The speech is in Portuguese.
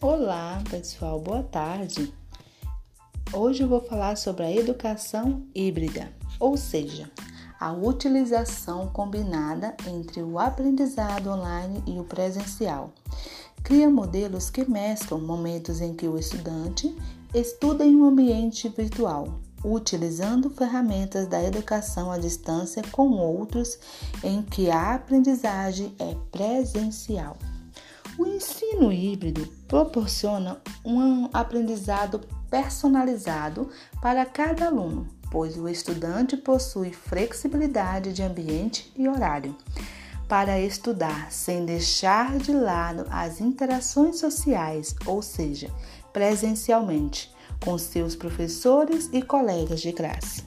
Olá, pessoal, boa tarde. Hoje eu vou falar sobre a educação híbrida, ou seja, a utilização combinada entre o aprendizado online e o presencial. Cria modelos que mesclam momentos em que o estudante estuda em um ambiente virtual, utilizando ferramentas da educação à distância com outros em que a aprendizagem é presencial. O ensino híbrido proporciona um aprendizado personalizado para cada aluno, pois o estudante possui flexibilidade de ambiente e horário para estudar sem deixar de lado as interações sociais, ou seja, presencialmente, com seus professores e colegas de classe.